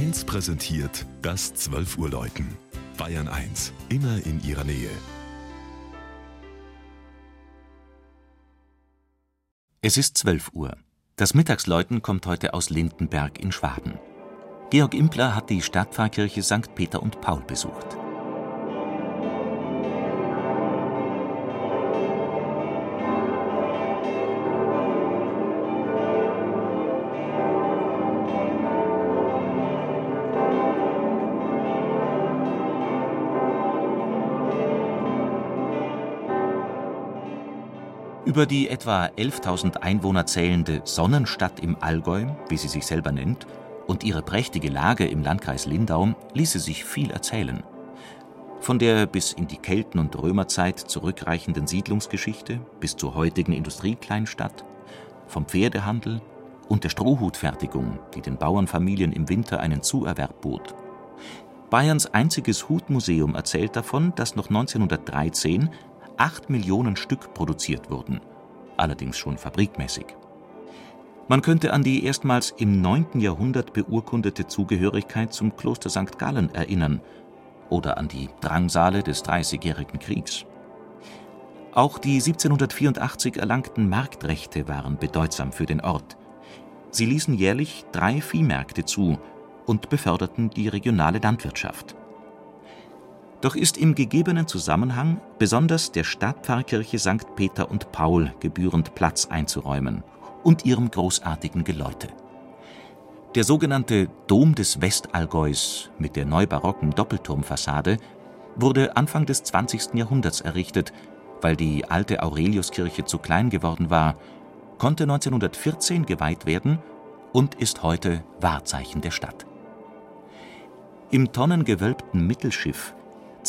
1 präsentiert das 12 Uhr Läuten. Bayern 1, immer in ihrer Nähe. Es ist 12 Uhr. Das Mittagsläuten kommt heute aus Lindenberg in Schwaben. Georg Impler hat die Stadtpfarrkirche St. Peter und Paul besucht. Über die etwa 11.000 Einwohner zählende Sonnenstadt im Allgäu, wie sie sich selber nennt, und ihre prächtige Lage im Landkreis Lindau ließe sich viel erzählen. Von der bis in die Kelten- und Römerzeit zurückreichenden Siedlungsgeschichte bis zur heutigen Industriekleinstadt, vom Pferdehandel und der Strohhutfertigung, die den Bauernfamilien im Winter einen Zuerwerb bot. Bayerns einziges Hutmuseum erzählt davon, dass noch 1913 acht Millionen Stück produziert wurden, allerdings schon fabrikmäßig. Man könnte an die erstmals im 9. Jahrhundert beurkundete Zugehörigkeit zum Kloster St. Gallen erinnern oder an die Drangsale des Dreißigjährigen Kriegs. Auch die 1784 erlangten Marktrechte waren bedeutsam für den Ort. Sie ließen jährlich drei Viehmärkte zu und beförderten die regionale Landwirtschaft doch ist im gegebenen Zusammenhang besonders der Stadtpfarrkirche St. Peter und Paul gebührend Platz einzuräumen und ihrem großartigen Geläute. Der sogenannte Dom des Westallgäus mit der neubarocken Doppelturmfassade wurde Anfang des 20. Jahrhunderts errichtet, weil die alte Aureliuskirche zu klein geworden war, konnte 1914 geweiht werden und ist heute Wahrzeichen der Stadt. Im tonnengewölbten Mittelschiff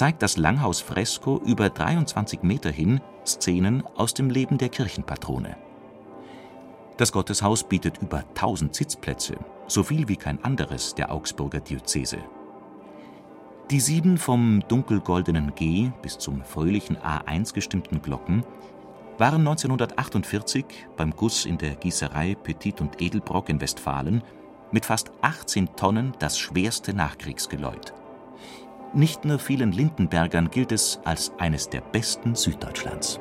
zeigt das Langhausfresko über 23 Meter hin Szenen aus dem Leben der Kirchenpatrone. Das Gotteshaus bietet über 1000 Sitzplätze, so viel wie kein anderes der Augsburger Diözese. Die sieben vom dunkelgoldenen G bis zum fröhlichen A1 gestimmten Glocken waren 1948 beim Guss in der Gießerei Petit und Edelbrock in Westfalen mit fast 18 Tonnen das schwerste Nachkriegsgeläut. Nicht nur vielen Lindenbergern gilt es als eines der besten Süddeutschlands